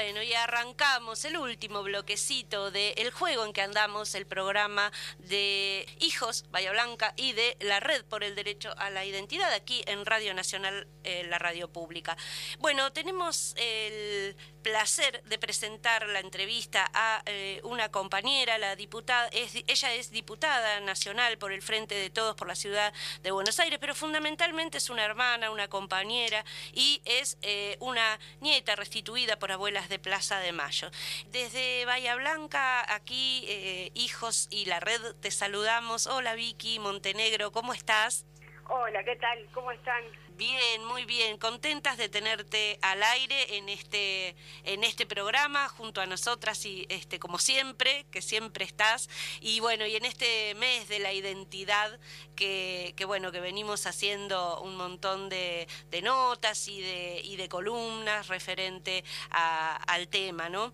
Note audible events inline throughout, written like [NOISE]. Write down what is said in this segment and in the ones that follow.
Bueno, y arrancamos el último bloquecito del juego en que andamos, el programa de Hijos, Bahía Blanca, y de la Red por el Derecho a la Identidad, aquí en Radio Nacional, eh, la radio pública. Bueno, tenemos el placer de presentar la entrevista a eh, una compañera, la diputada, ella es diputada nacional por el Frente de Todos por la ciudad de Buenos Aires, pero fundamentalmente es una hermana, una compañera y es eh, una nieta restituida por abuelas de Plaza de Mayo. Desde Bahía Blanca, aquí, eh, hijos y la red, te saludamos. Hola Vicky Montenegro, ¿cómo estás? Hola, ¿qué tal? ¿Cómo están? Bien, muy bien, contentas de tenerte al aire en este en este programa junto a nosotras y este como siempre, que siempre estás y bueno, y en este mes de la identidad que, que bueno, que venimos haciendo un montón de, notas y de y de columnas referente al tema, ¿no?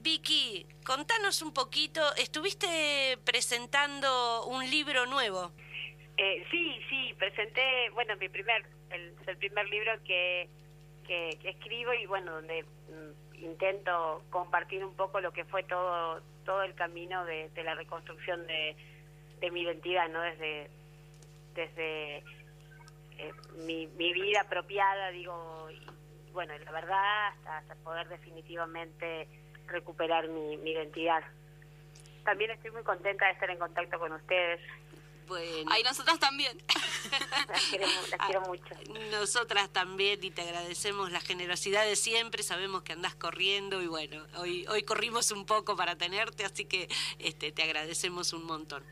Vicky, contanos un poquito, estuviste presentando un libro nuevo. Eh, sí, sí, presenté, bueno, mi primer, el, el primer libro que, que, escribo y bueno, donde mm, intento compartir un poco lo que fue todo todo el camino de, la reconstrucción de, de, mi identidad, ¿no? Desde, desde eh, mi, mi, vida apropiada, digo, y, bueno, la verdad, hasta, poder definitivamente recuperar mi, mi identidad. También estoy muy contenta de estar en contacto con ustedes bueno. Ay, nosotras también. [LAUGHS] [LAUGHS] las, quiero, ah, mucho. Nosotras también y te agradecemos la generosidad de siempre. Sabemos que andás corriendo y bueno, hoy, hoy corrimos un poco para tenerte, así que este, te agradecemos un montón.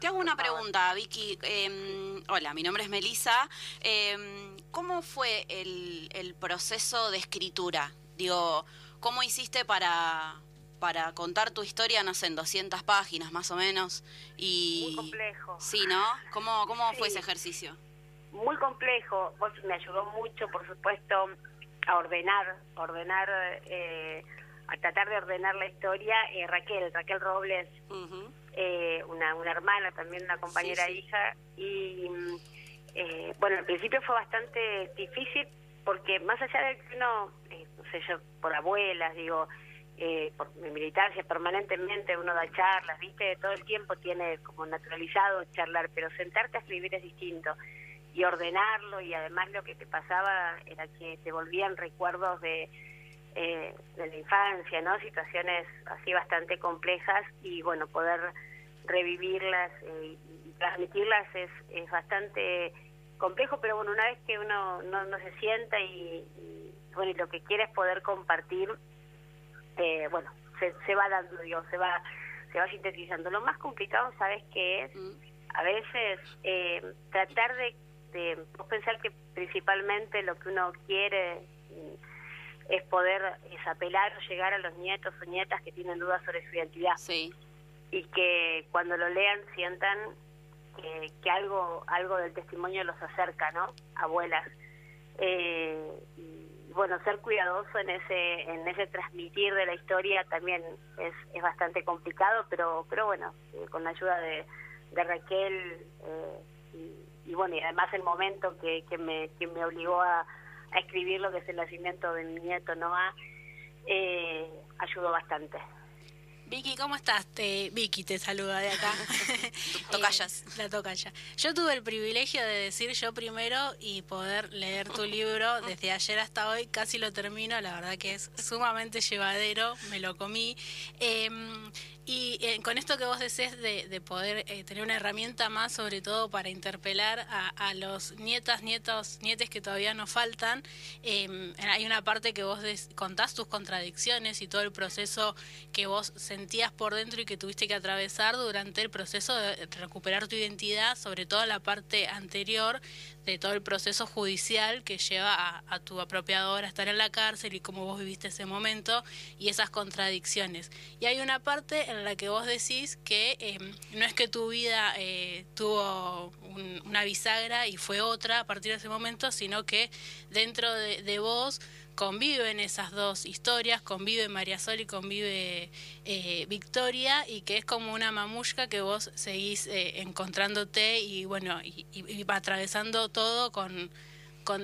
Te hago una pregunta, Vicky. Em, hola, mi nombre es Melisa. Em, ¿Cómo fue el, el proceso de escritura? Digo, ¿cómo hiciste para, para contar tu historia, no sé, en 200 páginas más o menos. Y... Muy complejo. Sí, ¿no? ¿Cómo, cómo fue ese ejercicio? Muy complejo. Vos me ayudó mucho, por supuesto, a ordenar, ordenar, eh, a tratar de ordenar la historia. Eh, Raquel, Raquel Robles, eh, una, una hermana, también una compañera hija. Y bueno, al principio fue bastante difícil porque más allá de que uno, no sé yo, por abuelas, digo, eh, por mi militancia permanentemente uno da charlas, viste, todo el tiempo tiene como naturalizado charlar, pero sentarte a escribir es distinto y ordenarlo y además lo que te pasaba era que te volvían recuerdos de, eh, de la infancia, ¿no? Situaciones así bastante complejas y bueno, poder revivirlas eh, y transmitirlas es, es bastante complejo, pero bueno, una vez que uno no, no se sienta y, y bueno, y lo que quiere es poder compartir eh, bueno, se, se va dando, digo, se va, se va sintetizando. Lo más complicado, ¿sabes qué es? Mm. A veces eh, tratar de, de pensar que principalmente lo que uno quiere mm, es poder es apelar o llegar a los nietos o nietas que tienen dudas sobre su identidad. Sí. Y que cuando lo lean sientan que, que algo algo del testimonio los acerca, ¿no? Abuelas. Eh, bueno, ser cuidadoso en ese en ese transmitir de la historia también es, es bastante complicado, pero pero bueno, eh, con la ayuda de, de Raquel eh, y, bueno, y además el momento que, que, me, que me obligó a, a escribir lo que es el nacimiento de mi nieto Noah, eh, ayudó bastante. Vicky, ¿cómo estás? Te, Vicky te saluda de acá. [LAUGHS] Tocayas. Eh, la tocaya. Yo tuve el privilegio de decir yo primero y poder leer tu libro desde ayer hasta hoy. Casi lo termino, la verdad que es sumamente llevadero, me lo comí. Em, y eh, con esto que vos decís de, poder eh, tener una herramienta más, sobre todo para interpelar a, los nietas, nietos, nietes que todavía nos faltan, em, hay una parte que vos contás tus contradicciones y todo el proceso que vos sentías por dentro y que tuviste que atravesar durante el proceso de recuperar tu identidad, sobre todo la parte anterior de todo el proceso judicial que lleva a, tu apropiador a estar en la cárcel y cómo vos viviste ese momento y esas contradicciones. Y hay una parte en la que vos decís que em, no es que tu vida eh, tuvo una bisagra y fue otra a partir de ese momento, sino que dentro de vos conviven esas dos historias, convive María Sol y convive eh, Victoria, y que es como una mamushka que vos seguís eh, encontrándote y bueno, y, atravesando todo con,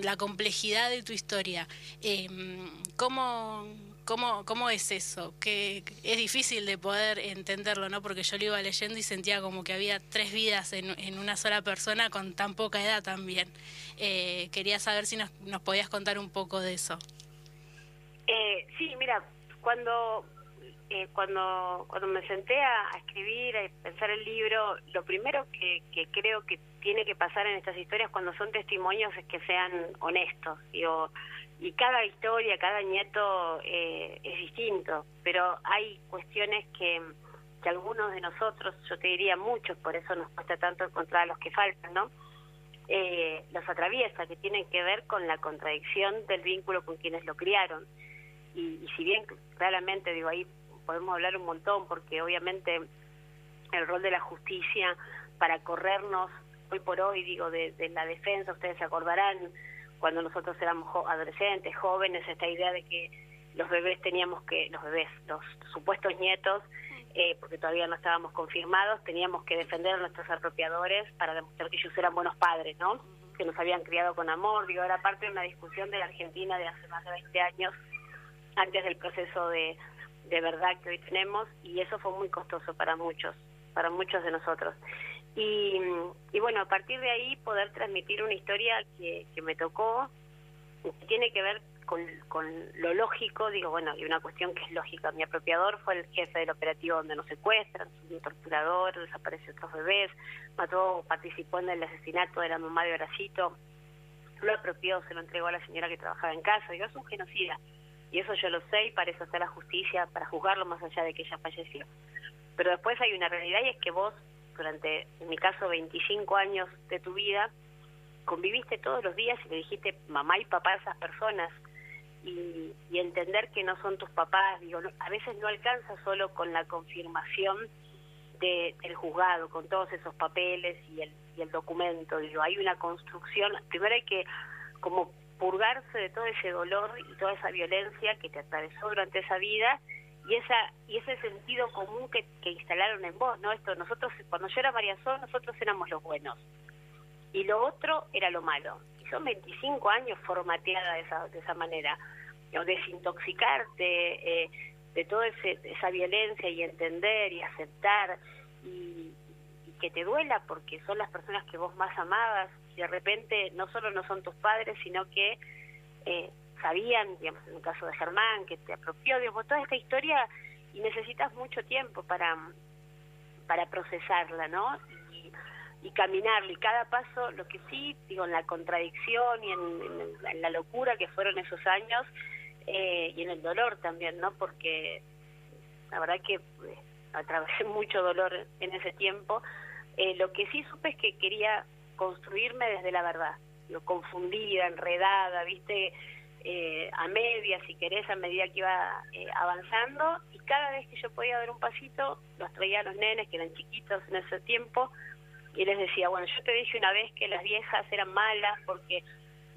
la complejidad de tu historia. Em, ¿cómo, ¿cómo, ¿cómo es eso? Que es difícil de poder entenderlo, ¿no? Porque yo lo iba leyendo y sentía como que había tres vidas en, una sola persona con tan poca edad también. Eh, quería saber si nos podías contar un poco de eso. Eh, sí, mira, cuando eh, cuando cuando me senté a, escribir, a pensar el libro, lo primero que, que, creo que tiene que pasar en estas historias cuando son testimonios es que sean honestos. Digo, y cada historia, cada nieto eh, es distinto, pero hay cuestiones que, que algunos de nosotros, yo te diría muchos, por eso nos cuesta tanto encontrar a los que faltan, ¿no? Eh, los atraviesa, que tienen que ver con la contradicción del vínculo con quienes lo criaron. Y, y si bien claramente, digo, ahí podemos hablar un montón, porque obviamente el rol de la justicia para corrernos hoy por hoy, digo, de, de la defensa, ustedes se acordarán, cuando nosotros éramos adolescentes, jóvenes, esta idea de que los bebés teníamos que, los bebés, los supuestos nietos, eh, porque todavía no estábamos confirmados, teníamos que defender a nuestros apropiadores para demostrar que ellos eran buenos padres, ¿no? Que nos habían criado con amor. Digo, era parte de una discusión de la Argentina de hace más de 20 años, antes del proceso de, de verdad que hoy tenemos, y eso fue muy costoso para muchos, para muchos de nosotros. Y, y bueno, a partir de ahí poder transmitir una historia que, me tocó, que tiene que ver con, lo lógico, digo, bueno, hay una cuestión que es lógica. Mi apropiador fue el jefe del operativo donde nos secuestran, un torturador, desapareció otros bebés, mató, participó en el asesinato de la mamá de Horacito, lo apropió, se lo entregó a la señora que trabajaba en casa, digo, es un genocida. Y eso yo lo sé y para eso está la justicia, para juzgarlo más allá de que ella falleció. Pero después hay una realidad y es que vos durante, en mi caso, 25 años de tu vida, conviviste todos los días y le dijiste mamá y papá a esas personas y, entender que no son tus papás, digo, a veces no alcanza solo con la confirmación de, del juzgado, con todos esos papeles y el, y el documento, digo, hay una construcción, primero hay que como purgarse de todo ese dolor y toda esa violencia que te atravesó durante esa vida y esa y ese sentido común que, que instalaron en vos, ¿no? Esto nosotros cuando yo era María Sol, nosotros éramos los buenos y lo otro era lo malo. Y son 25 años formateada de esa, de esa manera, desintoxicarte eh, de toda esa violencia y entender y aceptar y, que te duela porque son las personas que vos más amabas de repente no solo no son tus padres, sino que eh, sabían, digamos, en el caso de Germán, que te apropió, digamos, toda esta historia y necesitas mucho tiempo para, para procesarla, ¿no? Y, y caminarla, y cada paso, lo que sí, digo, en la contradicción y en, la locura que fueron esos años, eh, y en el dolor también, ¿no? Porque la verdad que eh, atravesé [LAUGHS] mucho dolor en ese tiempo. Lo que sí supe es que quería construirme desde la verdad, lo confundida, enredada, ¿viste? eh, a media, si querés, a medida que iba eh, avanzando, y cada vez que yo podía dar un pasito, los traía a los nenes, que eran chiquitos en ese tiempo, y les decía, bueno, yo te dije una vez que las viejas eran malas, porque,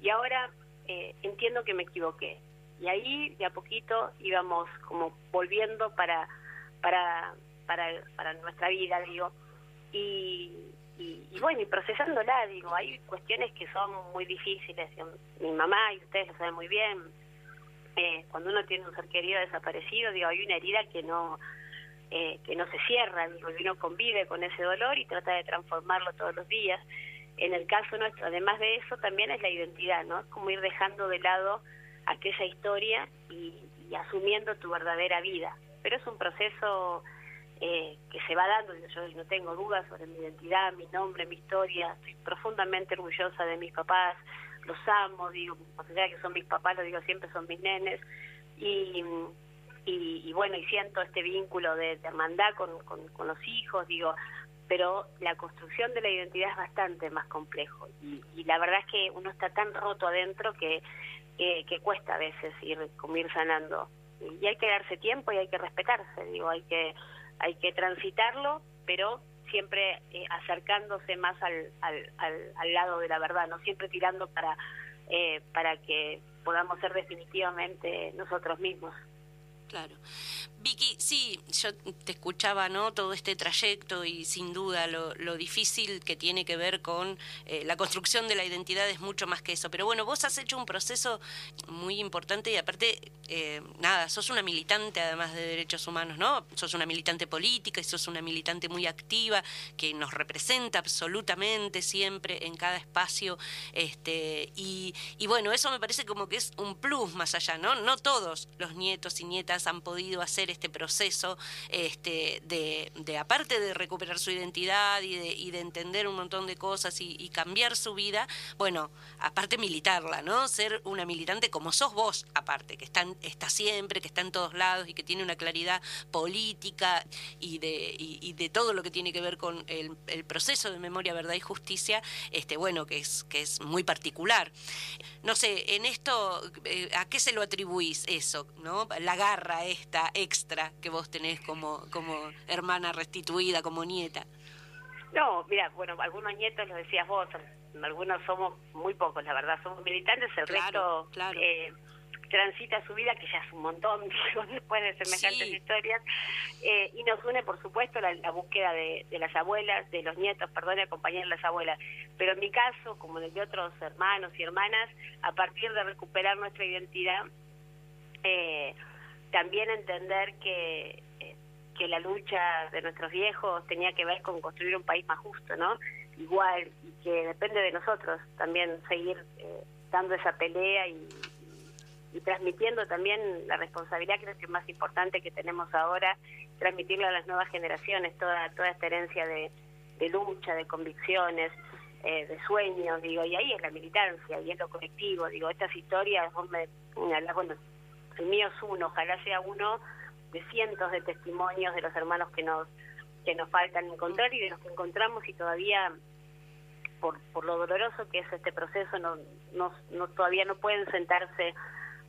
y ahora eh, entiendo que me equivoqué. Y ahí, de a poquito, íbamos como volviendo para, para, para, para nuestra vida, digo, y, y, bueno, y procesándola, digo, hay cuestiones que son muy difíciles. Mi mamá, y ustedes lo saben muy bien, eh, cuando uno tiene un ser querido desaparecido, digo, hay una herida que no eh, que no se cierra, digo, y uno convive con ese dolor y trata de transformarlo todos los días. En el caso nuestro, además de eso, también es la identidad, ¿no? Es como ir dejando de lado aquella historia y, y asumiendo tu verdadera vida. Pero es un proceso eh, que se va dando, yo no tengo dudas sobre mi identidad, mi nombre, mi historia, estoy profundamente orgullosa de mis papás, los amo, digo, sea que son mis papás, lo digo siempre, son mis nenes, y, y, bueno, y siento este vínculo de, hermandad con, con, los hijos, digo, pero la construcción de la identidad es bastante más complejo, y, la verdad es que uno está tan roto adentro que, que, cuesta a veces ir, ir sanando, y hay que darse tiempo y hay que respetarse, digo, hay que hay que transitarlo, pero siempre eh, acercándose más al, al, al, lado de la verdad, no siempre tirando para, eh, para que podamos ser definitivamente nosotros mismos. Claro. Vicky, sí, yo te escuchaba, ¿no? Todo este trayecto y sin duda lo, difícil que tiene que ver con eh, la construcción de la identidad es mucho más que eso. Pero bueno, vos has hecho un proceso muy importante y aparte, eh, nada, sos una militante además de derechos humanos, ¿no? Sos una militante política y sos una militante muy activa que nos representa absolutamente siempre en cada espacio. Este, y, y bueno, eso me parece como que es un plus más allá, ¿no? No todos los nietos y nietas han podido hacer este proceso este, de, aparte de recuperar su identidad y de, y de entender un montón de cosas y, cambiar su vida, bueno, aparte militarla, ¿no? Ser una militante como sos vos, aparte, que está, está siempre, que está en todos lados y que tiene una claridad política y de, y, de todo lo que tiene que ver con el, proceso de memoria, verdad y justicia, este, bueno, que es, que es muy particular. No sé, en esto, eh, ¿a qué se lo atribuís eso, no? La garra esta extra que vos tenés como, como hermana restituida, como nieta? No, mira, bueno, algunos nietos lo decías vos, algunos somos muy pocos, la verdad, somos militantes, el resto eh, transita su vida, que ya es un montón, [LAUGHS] después de semejantes historias, eh, y nos une, por supuesto, la, búsqueda de, las abuelas, de los nietos, perdón, de acompañar a las abuelas. Pero en mi caso, como el de otros hermanos y hermanas, a partir de recuperar nuestra identidad, eh, también entender que, eh, que la lucha de nuestros viejos tenía que ver con construir un país más justo, ¿no? Igual, y que depende de nosotros también seguir eh, dando esa pelea y, y transmitiendo también la responsabilidad, creo que es más importante que tenemos ahora, transmitirle a las nuevas generaciones toda, toda esta herencia de, de lucha, de convicciones, eh, de sueños, digo, y ahí es la militancia, y es lo colectivo, digo, estas historias, vos me, bueno, el mío es uno, ojalá sea uno de cientos de testimonios de los hermanos que nos que nos faltan encontrar y de los que encontramos y todavía por, por lo doloroso que es este proceso no, no, no todavía no pueden sentarse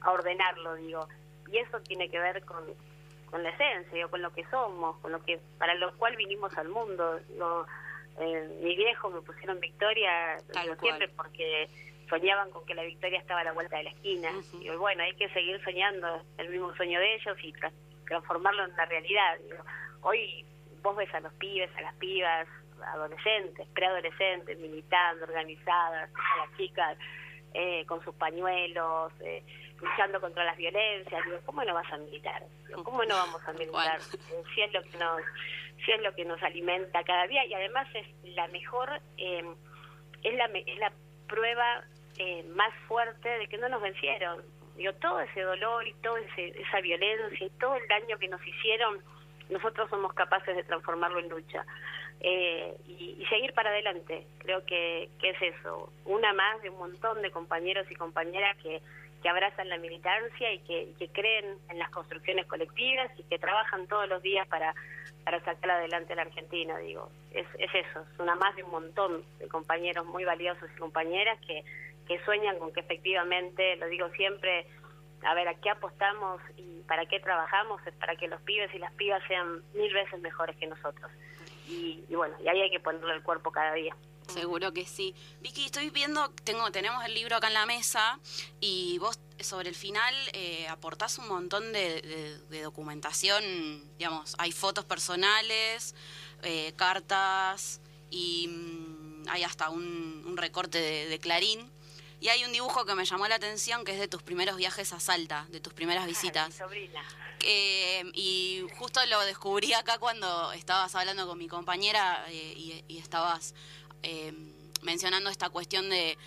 a ordenarlo digo. Y eso tiene que ver con, con la esencia con lo que somos con lo que para lo cual vinimos al mundo. No eh, mi viejo me pusieron Victoria siempre porque soñaban con que la victoria estaba a la vuelta de la esquina. Y bueno, hay que seguir soñando el mismo sueño de ellos y transformarlo en una realidad. Hoy vos ves a los pibes, a las pibas, adolescentes, preadolescentes, militando, organizadas, a las chicas eh, con sus pañuelos, eh, luchando contra las violencias. Digo, ¿cómo no vas a militar? ¿Cómo no vamos a militar? Eh, si es lo que nos, si es lo que nos alimenta cada día y además es la mejor, es la, es la prueba eh, más fuerte de que no nos vencieron. Digo, todo ese dolor y toda esa violencia y todo el daño que nos hicieron, nosotros somos capaces de transformarlo en lucha. Eh, y, seguir para adelante, creo que, que es eso, una más de un montón de compañeros y compañeras que, que abrazan la militancia y que, que creen en las construcciones colectivas y que trabajan todos los días para, sacar adelante la Argentina, digo. Es, es eso, es una más de un montón de compañeros muy valiosos y compañeras que, sueñan con que efectivamente, lo digo siempre, a ver, ¿a qué apostamos y para qué trabajamos? Es para que los pibes y las pibas sean mil veces mejores que nosotros. Y, bueno, y ahí hay que ponerle el cuerpo cada día. Seguro que sí. Vicky, estoy viendo, tengo, tenemos el libro acá en la mesa y vos sobre el final eh, aportás un montón de, documentación, digamos, hay fotos personales, eh, cartas y mm, hay hasta un, recorte de Clarín y hay un dibujo que me llamó la atención que es de tus primeros viajes a Salta, de tus primeras visitas. mi sobrina. y justo lo descubrí acá cuando estabas hablando con mi compañera eh, y, estabas eh, mencionando esta cuestión de,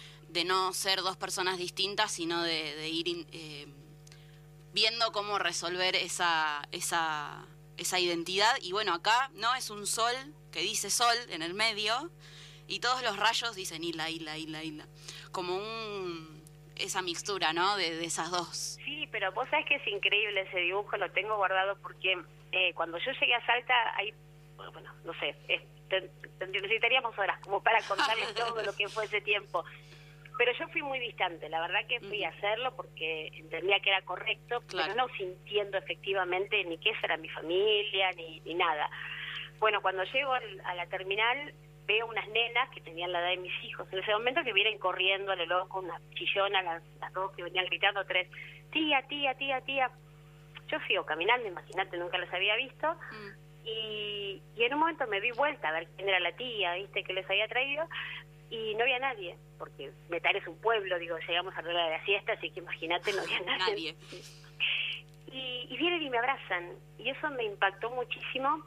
no ser dos personas distintas, sino de, ir eh, viendo cómo resolver esa, esa, esa identidad. Y bueno, acá no es un sol que dice sol en el medio y todos los rayos dicen isla, isla, isla, isla como un esa mixtura, ¿no? De, esas dos. Sí, pero vos sabés que es increíble ese dibujo, lo tengo guardado porque eh, cuando yo llegué a Salta, ahí, bueno, no sé, necesitaríamos horas como para contarles [LAUGHS] todo lo que fue ese tiempo. Pero yo fui muy distante, la verdad que fui a hacerlo porque entendía que era correcto, pero no sintiendo efectivamente ni que esa era mi familia, ni, ni nada. Bueno, cuando llego a la terminal, veo unas nenas que tenían la edad de mis hijos en ese momento que vienen corriendo a lo loco, una chillona, las, dos que venían gritando, tres, tía, tía, tía, tía. yo sigo caminando, imagínate, nunca los había visto. Mm. Y, y en un momento me di vuelta a ver quién era la tía, viste, que les había traído, y no había nadie, porque Metal es un pueblo, digo, llegamos a la hora de la siesta, así que imagínate, no había [LAUGHS] nadie. Y, y vienen y me abrazan, y eso me impactó muchísimo,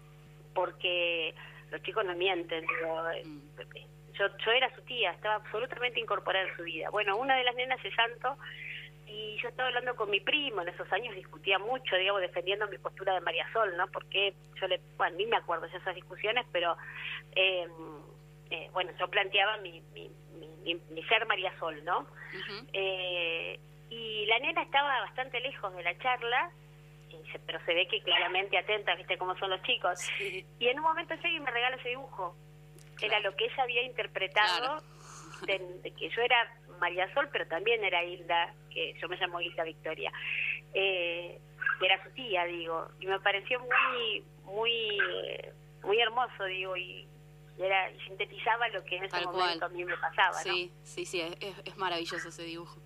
porque los chicos no mienten, digo, mm. yo, yo era su tía, estaba absolutamente incorporada en su vida. Bueno, una de las nenas es Santo, y yo estaba hablando con mi primo, en esos años discutía mucho, digamos, defendiendo mi postura de María Sol, ¿no? Porque yo le, bueno, ni me acuerdo de esas discusiones, pero, eh, eh, bueno, yo planteaba mi, mi, mi, ser María Sol, ¿no? eh, y la nena estaba bastante lejos de la charla, pero se ve que claramente atenta, ¿viste cómo son los chicos? Y en un momento llega y me regala ese dibujo. Era lo que ella había interpretado, de que yo era María Sol, pero también era Hilda, que yo me llamo Hilda Victoria, eh, era su tía, digo, y me pareció muy, muy, muy hermoso, digo, y, era, sintetizaba lo que en ese momento a mí me pasaba, Sí, sí, sí, es, es maravilloso ese dibujo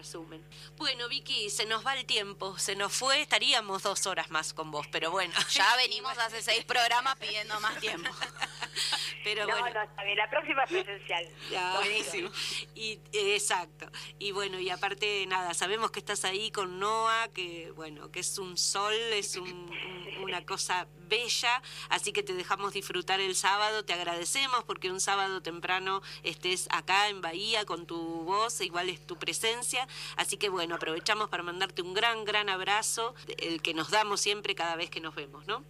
resumen. Bueno, Vicky, se nos va el tiempo, se nos fue, estaríamos dos horas más con vos, pero bueno. Ya venimos hace seis programas pidiendo más tiempo. [LAUGHS] Pero no, bueno. no, está bien, la próxima es presencial. [LAUGHS] buenísimo. Y, exacto. Y bueno, y aparte, nada, sabemos que estás ahí con Noah, que bueno, que es un sol, es una cosa bella, así que te dejamos disfrutar el sábado, te agradecemos porque un sábado temprano estés acá en Bahía con tu voz, igual es tu presencia, así que bueno, aprovechamos para mandarte un gran, gran abrazo, el que nos damos siempre cada vez que nos vemos, ¿no?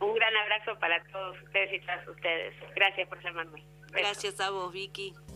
Un gran abrazo para todos ustedes y todas ustedes. Gracias por llamarme. Gracias a vos, Vicky.